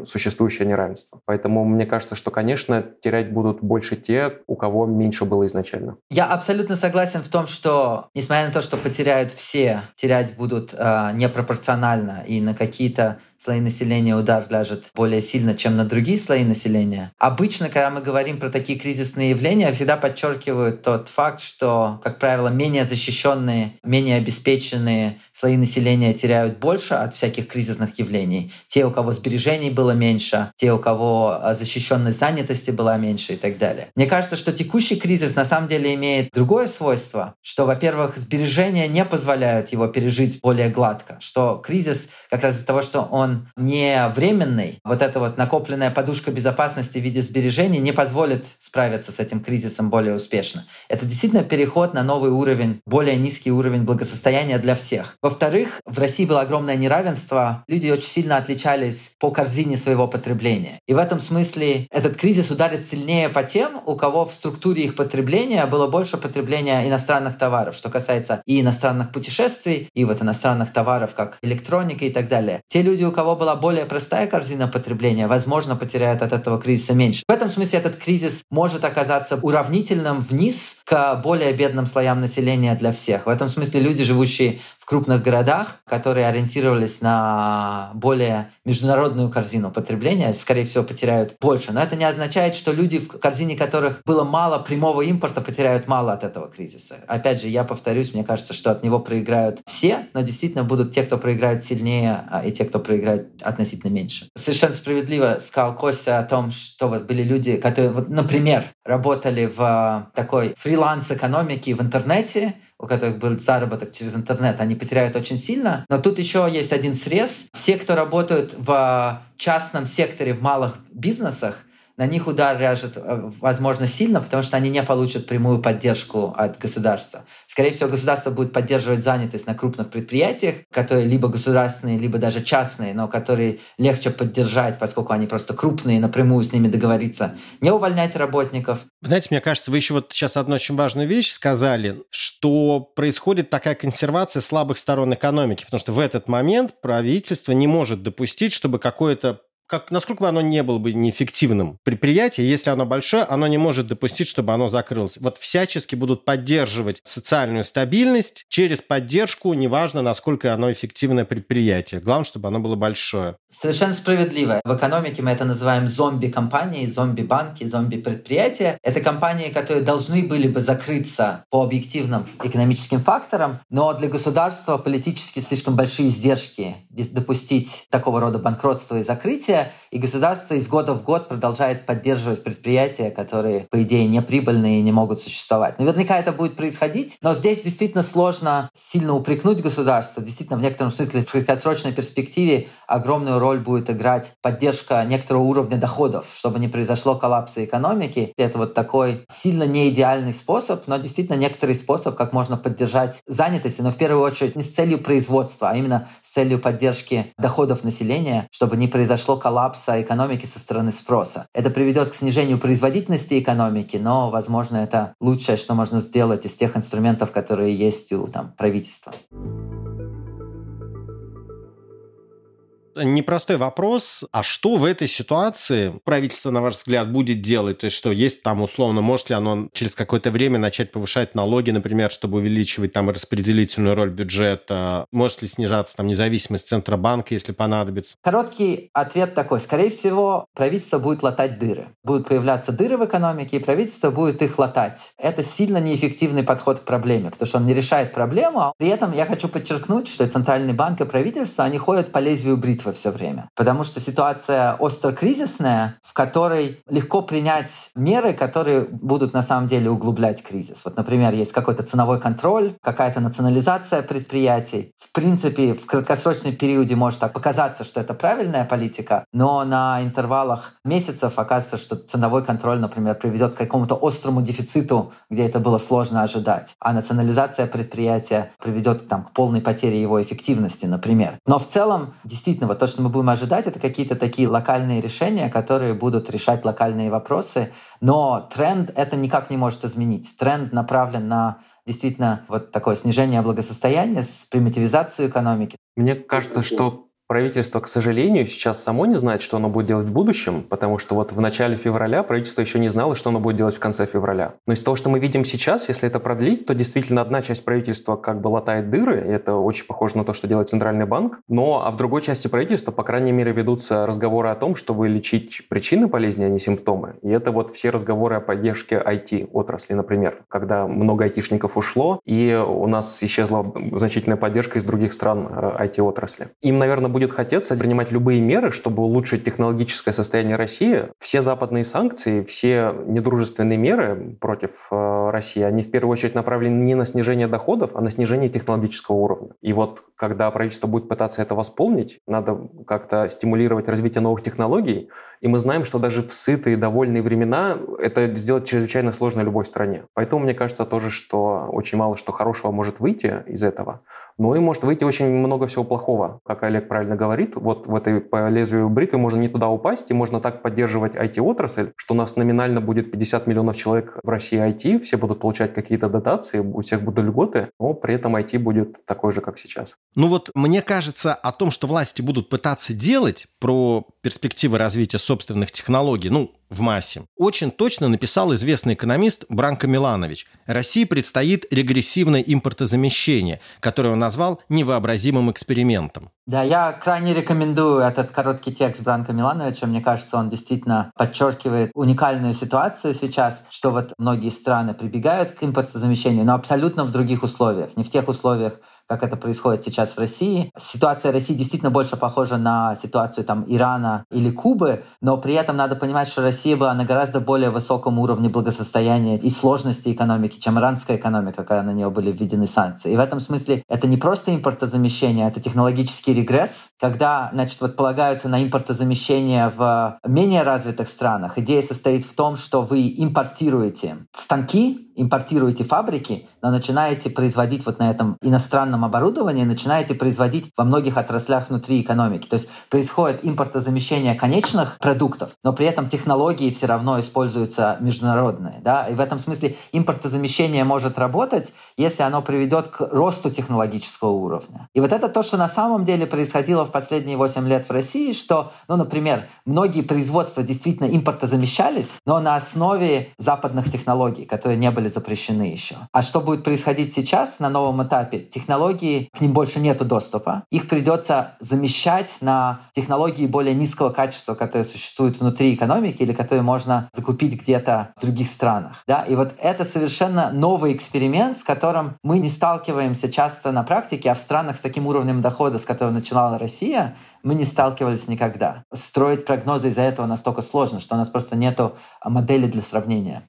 существующее неравенство. Поэтому мне кажется, что, конечно, терять будут больше те, у кого меньше было изначально. Я абсолютно согласен в том, что, несмотря на то, что потеряют все, терять будут э, непропорционально и на какие-то слои населения удар ляжет более сильно, чем на другие слои населения. Обычно, когда мы говорим про такие кризисные явления, всегда подчеркивают тот факт, что, как правило, менее защищенные, менее обеспеченные слои населения теряют больше от всяких кризисных явлений. Те, у кого сбережений было меньше, те, у кого а, защищенной занятости была меньше и так далее. Мне кажется, что текущий кризис на самом деле имеет другое свойство, что, во-первых, сбережения не позволяют его пережить более гладко, что кризис как раз из-за того, что он он не временный, вот эта вот накопленная подушка безопасности в виде сбережений не позволит справиться с этим кризисом более успешно. Это действительно переход на новый уровень, более низкий уровень благосостояния для всех. Во-вторых, в России было огромное неравенство, люди очень сильно отличались по корзине своего потребления. И в этом смысле этот кризис ударит сильнее по тем, у кого в структуре их потребления было больше потребления иностранных товаров, что касается и иностранных путешествий, и вот иностранных товаров, как электроника и так далее. Те люди, у кого была более простая корзина потребления, возможно, потеряют от этого кризиса меньше. В этом смысле этот кризис может оказаться уравнительным вниз к более бедным слоям населения для всех. В этом смысле люди, живущие в крупных городах, которые ориентировались на более международную корзину потребления, скорее всего, потеряют больше. Но это не означает, что люди, в корзине которых было мало прямого импорта, потеряют мало от этого кризиса. Опять же, я повторюсь, мне кажется, что от него проиграют все, но действительно будут те, кто проиграют сильнее, а, и те, кто проиграют относительно меньше. Совершенно справедливо сказал Костя о том, что вот были люди, которые, вот, например, работали в а, такой фриланс-экономике в интернете, у которых был заработок через интернет, они потеряют очень сильно. Но тут еще есть один срез. Все, кто работают в частном секторе, в малых бизнесах, на них удар ляжет, э, возможно, сильно, потому что они не получат прямую поддержку от государства. Скорее всего, государство будет поддерживать занятость на крупных предприятиях, которые либо государственные, либо даже частные, но которые легче поддержать, поскольку они просто крупные, напрямую с ними договориться. Не увольнять работников. Знаете, мне кажется, вы еще вот сейчас одну очень важную вещь сказали, что происходит такая консервация слабых сторон экономики, потому что в этот момент правительство не может допустить, чтобы какое-то как, насколько бы оно не было бы неэффективным предприятие, если оно большое, оно не может допустить, чтобы оно закрылось. Вот всячески будут поддерживать социальную стабильность через поддержку, неважно, насколько оно эффективное предприятие. Главное, чтобы оно было большое. Совершенно справедливо. В экономике мы это называем зомби-компании, зомби-банки, зомби-предприятия. Это компании, которые должны были бы закрыться по объективным экономическим факторам, но для государства политически слишком большие издержки допустить такого рода банкротство и закрытие, и государство из года в год продолжает поддерживать предприятия, которые, по идее, не прибыльные и не могут существовать. Наверняка это будет происходить, но здесь действительно сложно сильно упрекнуть государство. Действительно, в некотором смысле в краткосрочной перспективе огромную роль будет играть поддержка некоторого уровня доходов, чтобы не произошло коллапса экономики. Это вот такой сильно не идеальный способ, но действительно некоторый способ, как можно поддержать занятость, но в первую очередь не с целью производства, а именно с целью поддержки доходов населения, чтобы не произошло коллапса экономики со стороны спроса. Это приведет к снижению производительности экономики, но, возможно, это лучшее, что можно сделать из тех инструментов, которые есть у там, правительства. Непростой вопрос. А что в этой ситуации правительство, на ваш взгляд, будет делать? То есть что, есть там условно, может ли оно через какое-то время начать повышать налоги, например, чтобы увеличивать там распределительную роль бюджета? Может ли снижаться там независимость Центробанка, если понадобится? Короткий ответ такой. Скорее всего, правительство будет латать дыры. Будут появляться дыры в экономике, и правительство будет их латать. Это сильно неэффективный подход к проблеме, потому что он не решает проблему. А при этом я хочу подчеркнуть, что Центральный банк и правительство, они ходят по лезвию бритвы битвы все время. Потому что ситуация остро-кризисная, в которой легко принять меры, которые будут на самом деле углублять кризис. Вот, например, есть какой-то ценовой контроль, какая-то национализация предприятий. В принципе, в краткосрочном периоде может показаться, что это правильная политика, но на интервалах месяцев оказывается, что ценовой контроль, например, приведет к какому-то острому дефициту, где это было сложно ожидать. А национализация предприятия приведет там, к полной потере его эффективности, например. Но в целом, действительно, то, что мы будем ожидать, это какие-то такие локальные решения, которые будут решать локальные вопросы. Но тренд это никак не может изменить. Тренд направлен на действительно вот такое снижение благосостояния с примитивизацией экономики. Мне кажется, что Правительство, к сожалению, сейчас само не знает, что оно будет делать в будущем, потому что вот в начале февраля правительство еще не знало, что оно будет делать в конце февраля. Но из того, что мы видим сейчас, если это продлить, то действительно одна часть правительства как бы латает дыры, и это очень похоже на то, что делает Центральный банк, но а в другой части правительства, по крайней мере, ведутся разговоры о том, чтобы лечить причины болезни, а не симптомы. И это вот все разговоры о поддержке IT-отрасли, например, когда много айтишников ушло, и у нас исчезла значительная поддержка из других стран IT-отрасли. Э, Им, наверное, будет хотеться принимать любые меры, чтобы улучшить технологическое состояние России. Все западные санкции, все недружественные меры против э, России, они в первую очередь направлены не на снижение доходов, а на снижение технологического уровня. И вот когда правительство будет пытаться это восполнить, надо как-то стимулировать развитие новых технологий, и мы знаем, что даже в сытые, довольные времена это сделать чрезвычайно сложно любой стране. Поэтому мне кажется тоже, что очень мало что хорошего может выйти из этого. Но и может выйти очень много всего плохого. Как Олег правильно говорит, вот в этой по лезвию бритвы можно не туда упасть, и можно так поддерживать IT-отрасль, что у нас номинально будет 50 миллионов человек в России IT, все будут получать какие-то дотации, у всех будут льготы, но при этом IT будет такой же, как сейчас. Ну вот мне кажется о том, что власти будут пытаться делать про перспективы развития собственных технологий, ну, в массе. Очень точно написал известный экономист Бранко Миланович. России предстоит регрессивное импортозамещение, которое он назвал невообразимым экспериментом. Да, я крайне рекомендую этот короткий текст Бранка Милановича. Мне кажется, он действительно подчеркивает уникальную ситуацию сейчас, что вот многие страны прибегают к импортозамещению, но абсолютно в других условиях. Не в тех условиях, как это происходит сейчас в России. Ситуация России действительно больше похожа на ситуацию там Ирана или Кубы, но при этом надо понимать, что Россия была на гораздо более высоком уровне благосостояния и сложности экономики, чем иранская экономика, когда на нее были введены санкции. И в этом смысле это не просто импортозамещение, это технологический регресс, когда, значит, вот полагаются на импортозамещение в менее развитых странах. Идея состоит в том, что вы импортируете станки, импортируете фабрики, но начинаете производить вот на этом иностранном оборудовании, начинаете производить во многих отраслях внутри экономики. То есть происходит импортозамещение конечных продуктов, но при этом технологии все равно используются международные. Да? И в этом смысле импортозамещение может работать, если оно приведет к росту технологического уровня. И вот это то, что на самом деле происходило в последние 8 лет в России, что, ну, например, многие производства действительно импортозамещались, но на основе западных технологий, которые не были запрещены еще. А что будет происходить сейчас на новом этапе? Технологии, к ним больше нет доступа. Их придется замещать на технологии более низкого качества, которые существуют внутри экономики или которые можно закупить где-то в других странах. Да? И вот это совершенно новый эксперимент, с которым мы не сталкиваемся часто на практике, а в странах с таким уровнем дохода, с которого начинала Россия, мы не сталкивались никогда. Строить прогнозы из-за этого настолько сложно, что у нас просто нету модели для сравнения.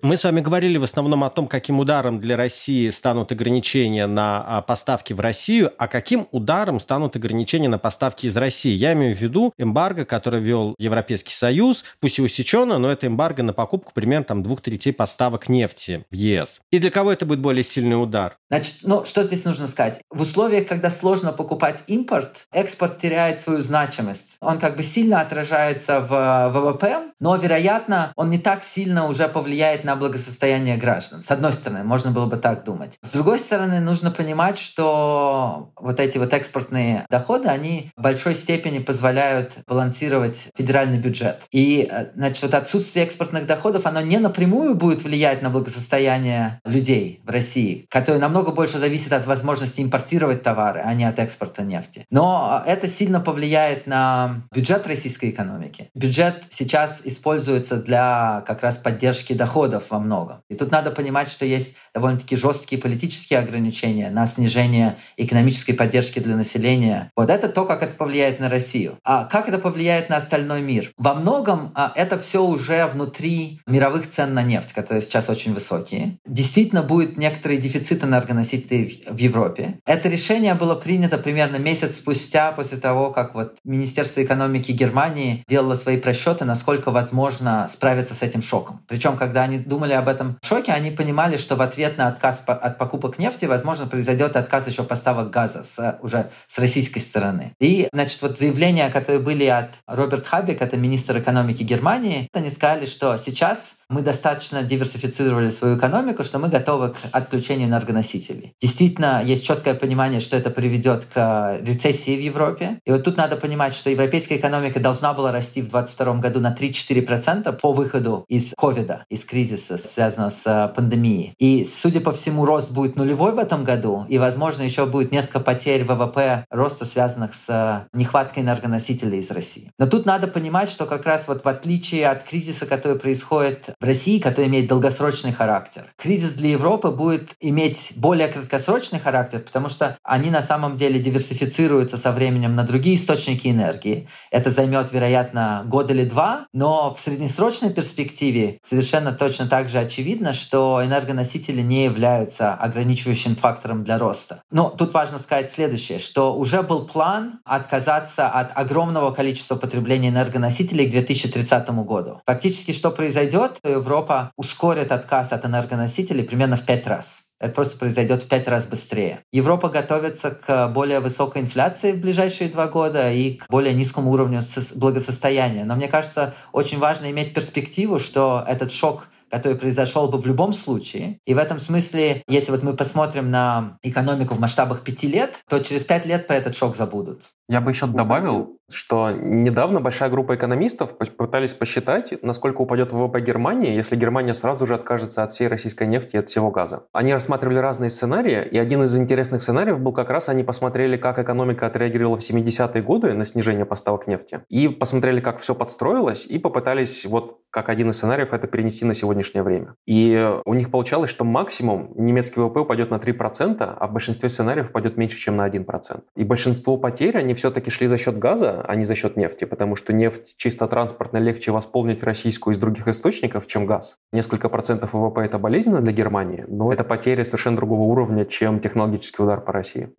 Мы с вами говорили в основном о том, каким ударом для России станут ограничения на а, поставки в Россию, а каким ударом станут ограничения на поставки из России. Я имею в виду эмбарго, который ввел Европейский Союз, пусть и усечено, но это эмбарго на покупку примерно там двух третей поставок нефти в ЕС. И для кого это будет более сильный удар? Значит, ну что здесь нужно сказать? В условиях, когда сложно покупать импорт, экспорт теряет свою значимость. Он как бы сильно отражается в ВВП, но, вероятно, он не так сильно уже повлияет на благосостояние граждан. С одной стороны, можно было бы так думать. С другой стороны, нужно понимать, что вот эти вот экспортные доходы, они в большой степени позволяют балансировать федеральный бюджет. И, значит, вот отсутствие экспортных доходов, оно не напрямую будет влиять на благосостояние людей в России, которые намного больше зависят от возможности импортировать товары, а не от экспорта нефти. Но это сильно повлияет на бюджет российской экономики. Бюджет сейчас используется для как раз поддержки доходов доходов во многом. И тут надо понимать, что есть довольно-таки жесткие политические ограничения на снижение экономической поддержки для населения. Вот это то, как это повлияет на Россию. А как это повлияет на остальной мир? Во многом а, это все уже внутри мировых цен на нефть, которые сейчас очень высокие. Действительно будет некоторые дефициты энергоносителей в Европе. Это решение было принято примерно месяц спустя после того, как вот Министерство экономики Германии делало свои просчеты, насколько возможно справиться с этим шоком. Причем, когда они думали об этом шоке, они понимали, что в ответ на отказ от покупок нефти, возможно, произойдет отказ еще поставок газа с, уже с российской стороны. И, значит, вот заявления, которые были от Роберт Хабик, это министр экономики Германии, они сказали, что сейчас мы достаточно диверсифицировали свою экономику, что мы готовы к отключению энергоносителей. Действительно, есть четкое понимание, что это приведет к рецессии в Европе. И вот тут надо понимать, что европейская экономика должна была расти в 2022 году на 3-4% по выходу из ковида, из кризиса, связанного с пандемией. И, судя по всему, рост будет нулевой в этом году, и, возможно, еще будет несколько потерь ВВП роста, связанных с нехваткой энергоносителей из России. Но тут надо понимать, что как раз вот в отличие от кризиса, который происходит в России, который имеет долгосрочный характер. Кризис для Европы будет иметь более краткосрочный характер, потому что они на самом деле диверсифицируются со временем на другие источники энергии. Это займет, вероятно, год или два, но в среднесрочной перспективе совершенно точно так же очевидно, что энергоносители не являются ограничивающим фактором для роста. Но тут важно сказать следующее, что уже был план отказаться от огромного количества потребления энергоносителей к 2030 году. Фактически, что произойдет? Европа ускорит отказ от энергоносителей примерно в пять раз. Это просто произойдет в пять раз быстрее. Европа готовится к более высокой инфляции в ближайшие два года и к более низкому уровню благосостояния. Но мне кажется, очень важно иметь перспективу, что этот шок который произошел бы в любом случае. И в этом смысле, если вот мы посмотрим на экономику в масштабах пяти лет, то через пять лет про этот шок забудут. Я бы еще добавил, что недавно большая группа экономистов пытались посчитать, насколько упадет ВВП Германии, если Германия сразу же откажется от всей российской нефти и от всего газа. Они рассматривали разные сценарии, и один из интересных сценариев был как раз, они посмотрели, как экономика отреагировала в 70-е годы на снижение поставок нефти, и посмотрели, как все подстроилось, и попытались, вот как один из сценариев, это перенести на сегодняшнее время. И у них получалось, что максимум немецкий ВВП упадет на 3%, а в большинстве сценариев упадет меньше, чем на 1%. И большинство потерь, они все-таки шли за счет газа, а не за счет нефти, потому что нефть чисто транспортно легче восполнить российскую из других источников, чем газ. Несколько процентов ВВП – это болезненно для Германии, но это потеря совершенно другого уровня, чем технологический удар по России.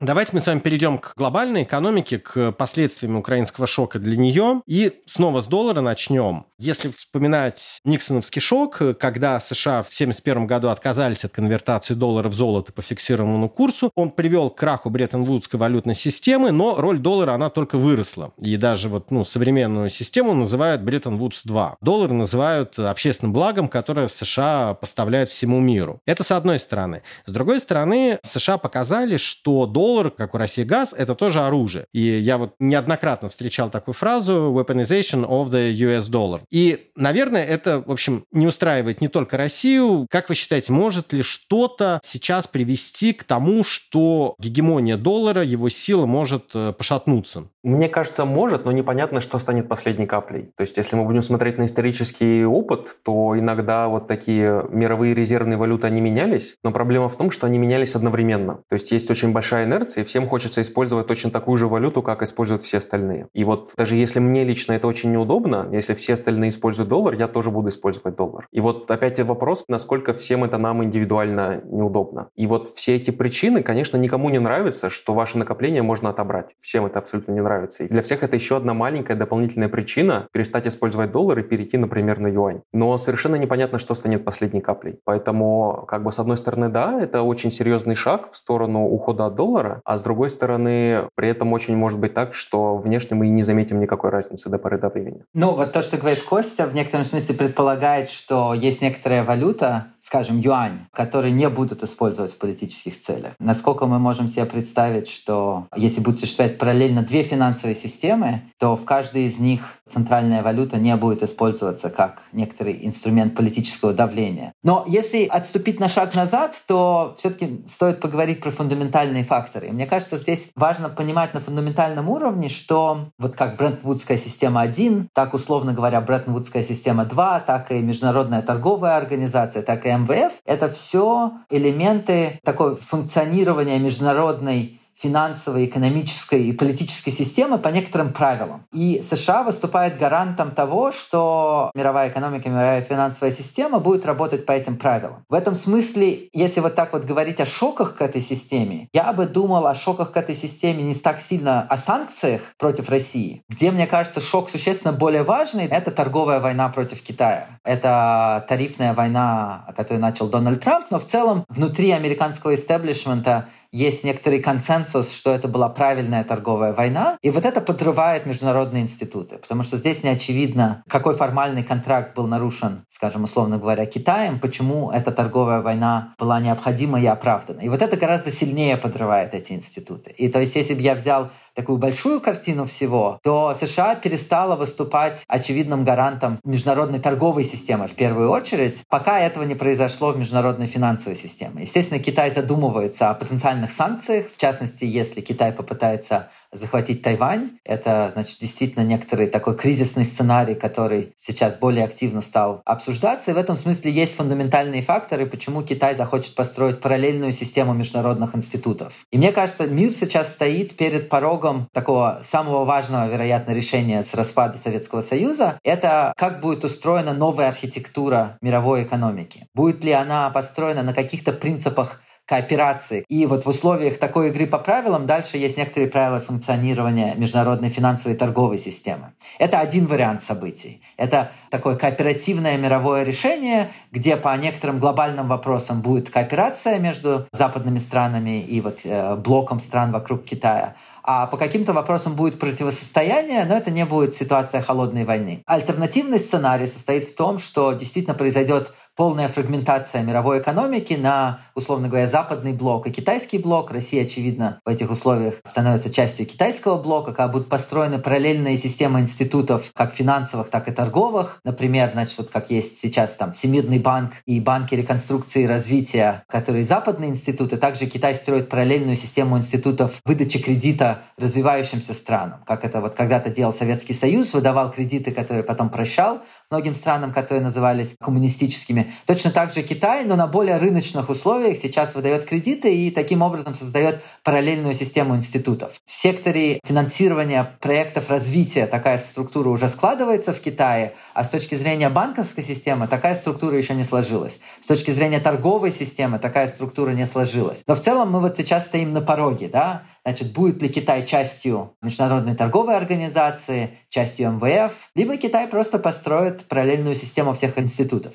Давайте мы с вами перейдем к глобальной экономике, к последствиям украинского шока для нее. И снова с доллара начнем. Если вспоминать Никсоновский шок, когда США в 1971 году отказались от конвертации доллара в золото по фиксированному курсу, он привел к краху Бреттон-Вудской валютной системы, но роль доллара, она только выросла. И даже вот, ну, современную систему называют Бреттон-Вудс-2. Доллар называют общественным благом, которое США поставляют всему миру. Это с одной стороны. С другой стороны, США показали, что доллар, как у России газ, это тоже оружие. И я вот неоднократно встречал такую фразу «weaponization of the US dollar». И, наверное, это, в общем, не устраивает не только Россию. Как вы считаете, может ли что-то сейчас привести к тому, что гегемония доллара, его сила может э, пошатнуться? Мне кажется, может, но непонятно, что станет последней каплей. То есть, если мы будем смотреть на исторический опыт, то иногда вот такие мировые резервные валюты, они менялись, но проблема в том, что они менялись одновременно. То есть, есть очень большая инерция, и всем хочется использовать точно такую же валюту, как используют все остальные. И вот даже если мне лично это очень неудобно, если все остальные используют доллар, я тоже буду использовать доллар. И вот опять вопрос, насколько всем это нам индивидуально неудобно. И вот все эти причины, конечно, никому не нравится, что ваше накопление можно отобрать. Всем это абсолютно не нравится. И для всех это еще одна маленькая дополнительная причина перестать использовать доллар и перейти, например, на юань. Но совершенно непонятно, что станет последней каплей. Поэтому, как бы, с одной стороны, да, это очень серьезный шаг в сторону ухода от доллара, а с другой стороны, при этом очень может быть так, что внешне мы и не заметим никакой разницы до поры до времени. Ну, вот то, что говорит Костя в некотором смысле предполагает, что есть некоторая валюта, скажем, юань, которые не будут использовать в политических целях. Насколько мы можем себе представить, что если будет существовать параллельно две финансовые системы, то в каждой из них центральная валюта не будет использоваться как некоторый инструмент политического давления. Но если отступить на шаг назад, то все-таки стоит поговорить про фундаментальные факторы. И мне кажется, здесь важно понимать на фундаментальном уровне, что вот как Брентвудская система 1, так, условно говоря, Бреттон-Вудская система 2, так и Международная торговая организация, так и МВФ — это все элементы такого функционирования международной финансовой, экономической и политической системы по некоторым правилам. И США выступает гарантом того, что мировая экономика, мировая финансовая система будет работать по этим правилам. В этом смысле, если вот так вот говорить о шоках к этой системе, я бы думал о шоках к этой системе не так сильно о санкциях против России, где, мне кажется, шок существенно более важный — это торговая война против Китая. Это тарифная война, которую начал Дональд Трамп, но в целом внутри американского истеблишмента есть некоторый консенсус, что это была правильная торговая война, и вот это подрывает международные институты, потому что здесь не очевидно, какой формальный контракт был нарушен, скажем, условно говоря, Китаем, почему эта торговая война была необходима и оправдана. И вот это гораздо сильнее подрывает эти институты. И то есть, если бы я взял такую большую картину всего, то США перестала выступать очевидным гарантом международной торговой системы в первую очередь, пока этого не произошло в международной финансовой системе. Естественно, Китай задумывается о потенциальных санкциях, в частности, если Китай попытается захватить Тайвань. Это, значит, действительно некоторый такой кризисный сценарий, который сейчас более активно стал обсуждаться. И в этом смысле есть фундаментальные факторы, почему Китай захочет построить параллельную систему международных институтов. И мне кажется, мир сейчас стоит перед порогом такого самого важного, вероятно, решения с распада Советского Союза. Это как будет устроена новая архитектура мировой экономики. Будет ли она построена на каких-то принципах кооперации. И вот в условиях такой игры по правилам дальше есть некоторые правила функционирования международной финансовой и торговой системы. Это один вариант событий. Это такое кооперативное мировое решение, где по некоторым глобальным вопросам будет кооперация между западными странами и вот э, блоком стран вокруг Китая а по каким-то вопросам будет противостояние, но это не будет ситуация холодной войны. Альтернативный сценарий состоит в том, что действительно произойдет полная фрагментация мировой экономики на, условно говоря, западный блок и китайский блок. Россия, очевидно, в этих условиях становится частью китайского блока, когда будут построены параллельные системы институтов, как финансовых, так и торговых. Например, значит, вот как есть сейчас там Всемирный банк и банки реконструкции и развития, которые западные институты. Также Китай строит параллельную систему институтов выдачи кредита развивающимся странам, как это вот когда-то делал Советский Союз, выдавал кредиты, которые потом прощал многим странам, которые назывались коммунистическими. Точно так же Китай, но на более рыночных условиях сейчас выдает кредиты и таким образом создает параллельную систему институтов. В секторе финансирования проектов развития такая структура уже складывается в Китае, а с точки зрения банковской системы такая структура еще не сложилась. С точки зрения торговой системы такая структура не сложилась. Но в целом мы вот сейчас стоим на пороге, да, Значит, будет ли Китай частью Международной торговой организации, частью МВФ, либо Китай просто построит параллельную систему всех институтов.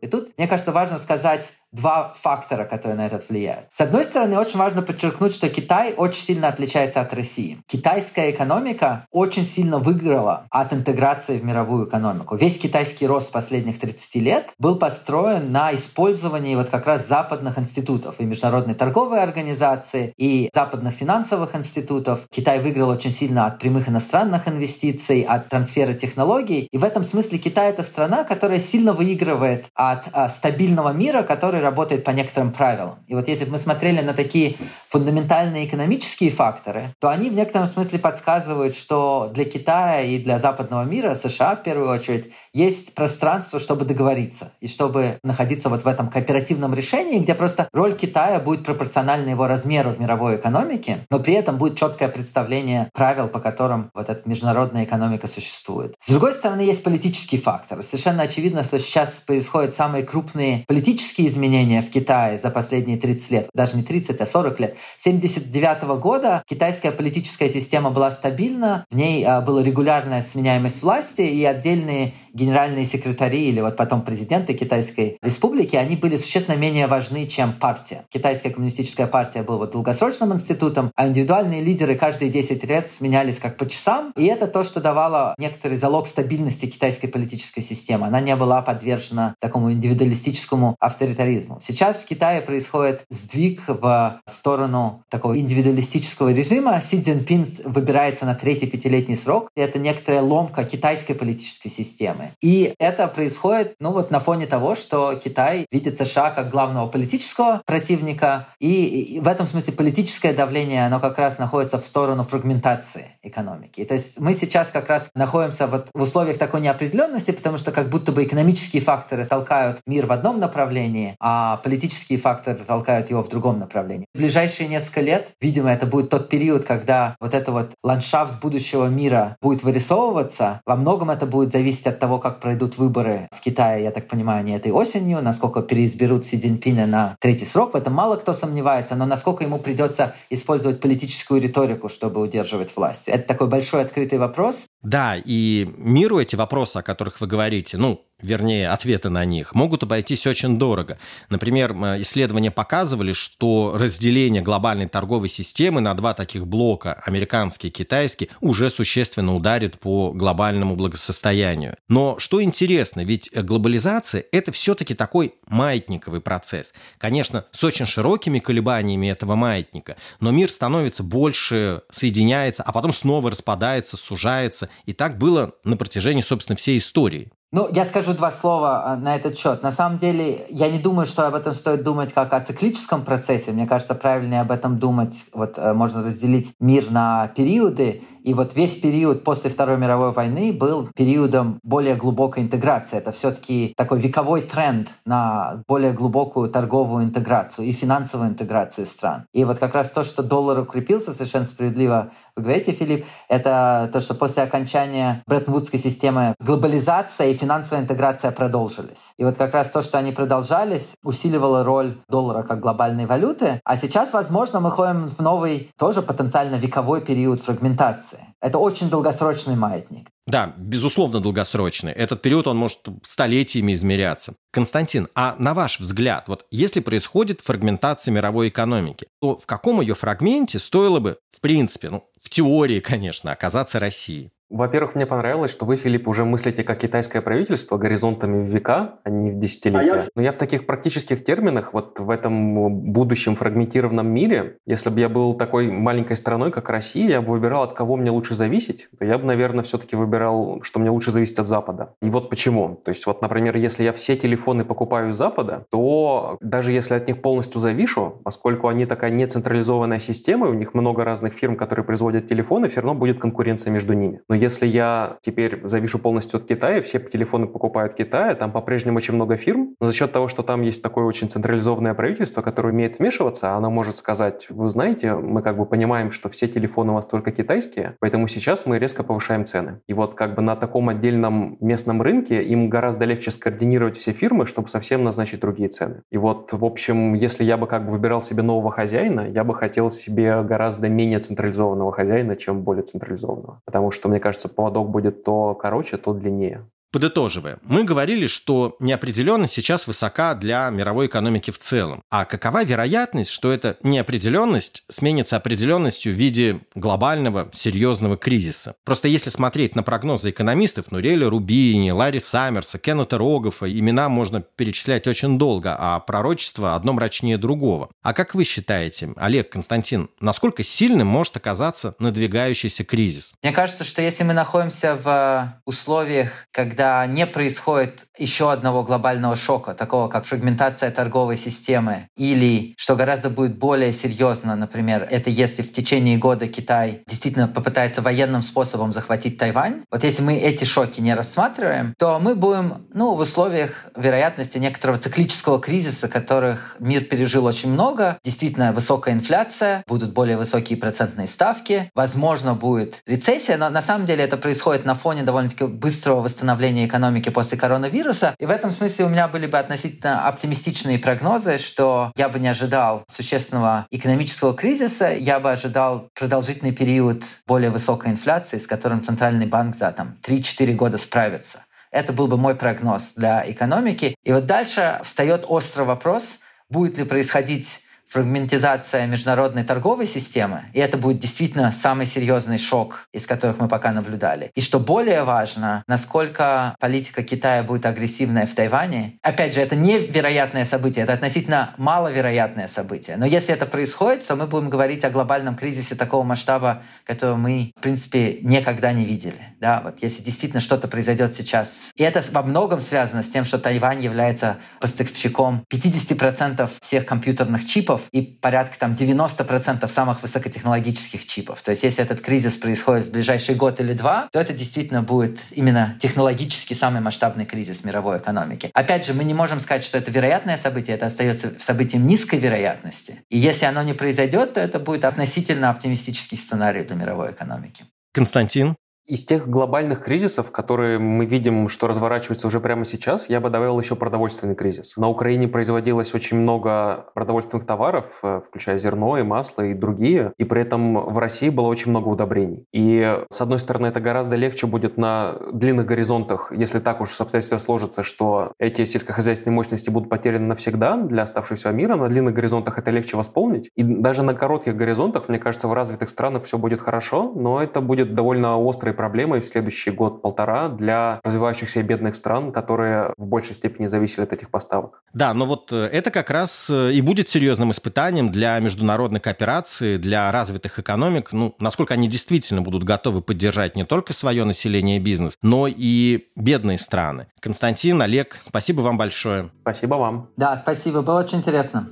И тут, мне кажется, важно сказать два фактора, которые на этот влияют. С одной стороны, очень важно подчеркнуть, что Китай очень сильно отличается от России. Китайская экономика очень сильно выиграла от интеграции в мировую экономику. Весь китайский рост последних 30 лет был построен на использовании вот как раз западных институтов и Международной торговой организации, и западных финансовых институтов. Китай выиграл очень сильно от прямых иностранных инвестиций, от трансфера технологий. И в этом смысле Китай — это страна, которая сильно выигрывает от а, стабильного мира, который работает по некоторым правилам. И вот если бы мы смотрели на такие фундаментальные экономические факторы, то они в некотором смысле подсказывают, что для Китая и для западного мира, США в первую очередь, есть пространство, чтобы договориться и чтобы находиться вот в этом кооперативном решении, где просто роль Китая будет пропорциональна его размеру в мировой экономике, но при этом будет четкое представление правил, по которым вот эта международная экономика существует. С другой стороны, есть политический фактор. Совершенно очевидно, что сейчас происходят самые крупные политические изменения изменения в Китае за последние 30 лет, даже не 30, а 40 лет. 79 года китайская политическая система была стабильна, в ней а, была регулярная сменяемость власти, и отдельные генеральные секретари или вот потом президенты Китайской республики, они были существенно менее важны, чем партия. Китайская коммунистическая партия была вот долгосрочным институтом, а индивидуальные лидеры каждые 10 лет сменялись как по часам, и это то, что давало некоторый залог стабильности китайской политической системы. Она не была подвержена такому индивидуалистическому авторитаризму капитализму. Сейчас в Китае происходит сдвиг в сторону такого индивидуалистического режима. Си Цзиньпин выбирается на третий пятилетний срок. Это некоторая ломка китайской политической системы. И это происходит ну вот на фоне того, что Китай видит США как главного политического противника. И в этом смысле политическое давление, оно как раз находится в сторону фрагментации экономики. То есть мы сейчас как раз находимся вот в условиях такой неопределенности, потому что как будто бы экономические факторы толкают мир в одном направлении, а политические факторы толкают его в другом направлении. В ближайшие несколько лет, видимо, это будет тот период, когда вот это вот ландшафт будущего мира будет вырисовываться. Во многом это будет зависеть от того, как пройдут выборы в Китае, я так понимаю, не этой осенью, насколько переизберут Си Цзиньпина на третий срок. В этом мало кто сомневается, но насколько ему придется использовать политическую риторику, чтобы удерживать власть. Это такой большой открытый вопрос. Да, и миру эти вопросы, о которых вы говорите, ну, вернее, ответы на них, могут обойтись очень дорого. Например, исследования показывали, что разделение глобальной торговой системы на два таких блока, американский и китайский, уже существенно ударит по глобальному благосостоянию. Но что интересно, ведь глобализация – это все-таки такой маятниковый процесс. Конечно, с очень широкими колебаниями этого маятника, но мир становится больше, соединяется, а потом снова распадается, сужается. И так было на протяжении, собственно, всей истории. Ну, я скажу два слова а, на этот счет. На самом деле, я не думаю, что об этом стоит думать как о циклическом процессе. Мне кажется, правильнее об этом думать. Вот э, можно разделить мир на периоды. И вот весь период после Второй мировой войны был периодом более глубокой интеграции. Это все-таки такой вековой тренд на более глубокую торговую интеграцию и финансовую интеграцию стран. И вот как раз то, что доллар укрепился, совершенно справедливо вы говорите, Филипп, это то, что после окончания Бреттон-Вудской системы глобализация и финансовая интеграция продолжились. И вот как раз то, что они продолжались, усиливало роль доллара как глобальной валюты. А сейчас, возможно, мы ходим в новый, тоже потенциально вековой период фрагментации. Это очень долгосрочный маятник. Да, безусловно, долгосрочный. Этот период, он может столетиями измеряться. Константин, а на ваш взгляд, вот если происходит фрагментация мировой экономики, то в каком ее фрагменте стоило бы, в принципе, ну, в теории, конечно, оказаться России? Во-первых, мне понравилось, что вы, Филипп, уже мыслите как китайское правительство горизонтами в века, а не в десятилетия. А я... Но я в таких практических терминах, вот в этом будущем фрагментированном мире, если бы я был такой маленькой страной, как Россия, я бы выбирал, от кого мне лучше зависеть, то я бы, наверное, все-таки выбирал, что мне лучше зависеть от Запада. И вот почему. То есть вот, например, если я все телефоны покупаю из Запада, то даже если от них полностью завишу, поскольку они такая нецентрализованная система, и у них много разных фирм, которые производят телефоны, все равно будет конкуренция между ними. Но если я теперь завишу полностью от Китая, все телефоны покупают в Китае, там по-прежнему очень много фирм, но за счет того, что там есть такое очень централизованное правительство, которое умеет вмешиваться, оно может сказать, вы знаете, мы как бы понимаем, что все телефоны у вас только китайские, поэтому сейчас мы резко повышаем цены. И вот как бы на таком отдельном местном рынке им гораздо легче скоординировать все фирмы, чтобы совсем назначить другие цены. И вот, в общем, если я бы как бы выбирал себе нового хозяина, я бы хотел себе гораздо менее централизованного хозяина, чем более централизованного. Потому что, мне кажется, поводок будет то короче, то длиннее. Подытоживая, мы говорили, что неопределенность сейчас высока для мировой экономики в целом. А какова вероятность, что эта неопределенность сменится определенностью в виде глобального серьезного кризиса? Просто если смотреть на прогнозы экономистов, ну, Риэля Рубини, Ларри Саммерса, Кеннета Рогофа, имена можно перечислять очень долго, а пророчество одно мрачнее другого. А как вы считаете, Олег, Константин, насколько сильным может оказаться надвигающийся кризис? Мне кажется, что если мы находимся в условиях, когда когда не происходит еще одного глобального шока, такого как фрагментация торговой системы, или, что гораздо будет более серьезно, например, это если в течение года Китай действительно попытается военным способом захватить Тайвань, вот если мы эти шоки не рассматриваем, то мы будем ну, в условиях вероятности некоторого циклического кризиса, которых мир пережил очень много, действительно высокая инфляция, будут более высокие процентные ставки, возможно, будет рецессия, но на самом деле это происходит на фоне довольно-таки быстрого восстановления восстановления экономики после коронавируса. И в этом смысле у меня были бы относительно оптимистичные прогнозы, что я бы не ожидал существенного экономического кризиса, я бы ожидал продолжительный период более высокой инфляции, с которым Центральный банк за там, 3-4 года справится. Это был бы мой прогноз для экономики. И вот дальше встает острый вопрос, будет ли происходить фрагментизация международной торговой системы, и это будет действительно самый серьезный шок, из которых мы пока наблюдали. И что более важно, насколько политика Китая будет агрессивная в Тайване. Опять же, это невероятное событие, это относительно маловероятное событие. Но если это происходит, то мы будем говорить о глобальном кризисе такого масштаба, которого мы, в принципе, никогда не видели. Да, вот если действительно что-то произойдет сейчас. И это во многом связано с тем, что Тайвань является поставщиком 50% всех компьютерных чипов чипов и порядка там 90% самых высокотехнологических чипов. То есть если этот кризис происходит в ближайший год или два, то это действительно будет именно технологически самый масштабный кризис мировой экономики. Опять же, мы не можем сказать, что это вероятное событие, это остается событием низкой вероятности. И если оно не произойдет, то это будет относительно оптимистический сценарий для мировой экономики. Константин? Из тех глобальных кризисов, которые мы видим, что разворачиваются уже прямо сейчас, я бы добавил еще продовольственный кризис. На Украине производилось очень много продовольственных товаров, э, включая зерно и масло и другие, и при этом в России было очень много удобрений. И, с одной стороны, это гораздо легче будет на длинных горизонтах, если так уж обстоятельства сложатся, что эти сельскохозяйственные мощности будут потеряны навсегда для оставшегося мира. На длинных горизонтах это легче восполнить. И даже на коротких горизонтах, мне кажется, в развитых странах все будет хорошо, но это будет довольно острый проблемой в следующий год-полтора для развивающихся и бедных стран, которые в большей степени зависели от этих поставок. Да, но вот э, это как раз э, и будет серьезным испытанием для международной кооперации, для развитых экономик, ну, насколько они действительно будут готовы поддержать не только свое население и бизнес, но и бедные страны. Константин, Олег, спасибо вам большое. Спасибо вам. Да, спасибо, было очень интересно.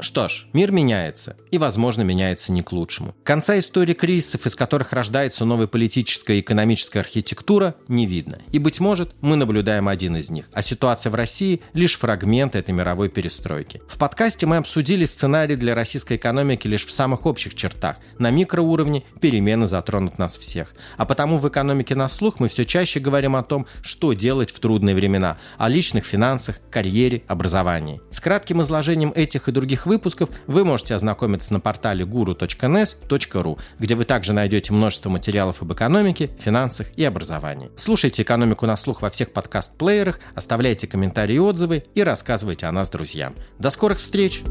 Что ж, мир меняется, и, возможно, меняется не к лучшему. Конца истории кризисов, из которых рождается новая политическая и экономическая архитектура, не видно. И, быть может, мы наблюдаем один из них, а ситуация в России – лишь фрагмент этой мировой перестройки. В подкасте мы обсудили сценарий для российской экономики лишь в самых общих чертах. На микроуровне перемены затронут нас всех. А потому в экономике на слух мы все чаще говорим о том, что делать в трудные времена, о личных финансах, карьере, образовании. С кратким изложением этих и других выпусков вы можете ознакомиться на портале guru.nes.ru, где вы также найдете множество материалов об экономике, финансах и образовании. Слушайте «Экономику на слух» во всех подкаст-плеерах, оставляйте комментарии и отзывы и рассказывайте о нас друзьям. До скорых встреч!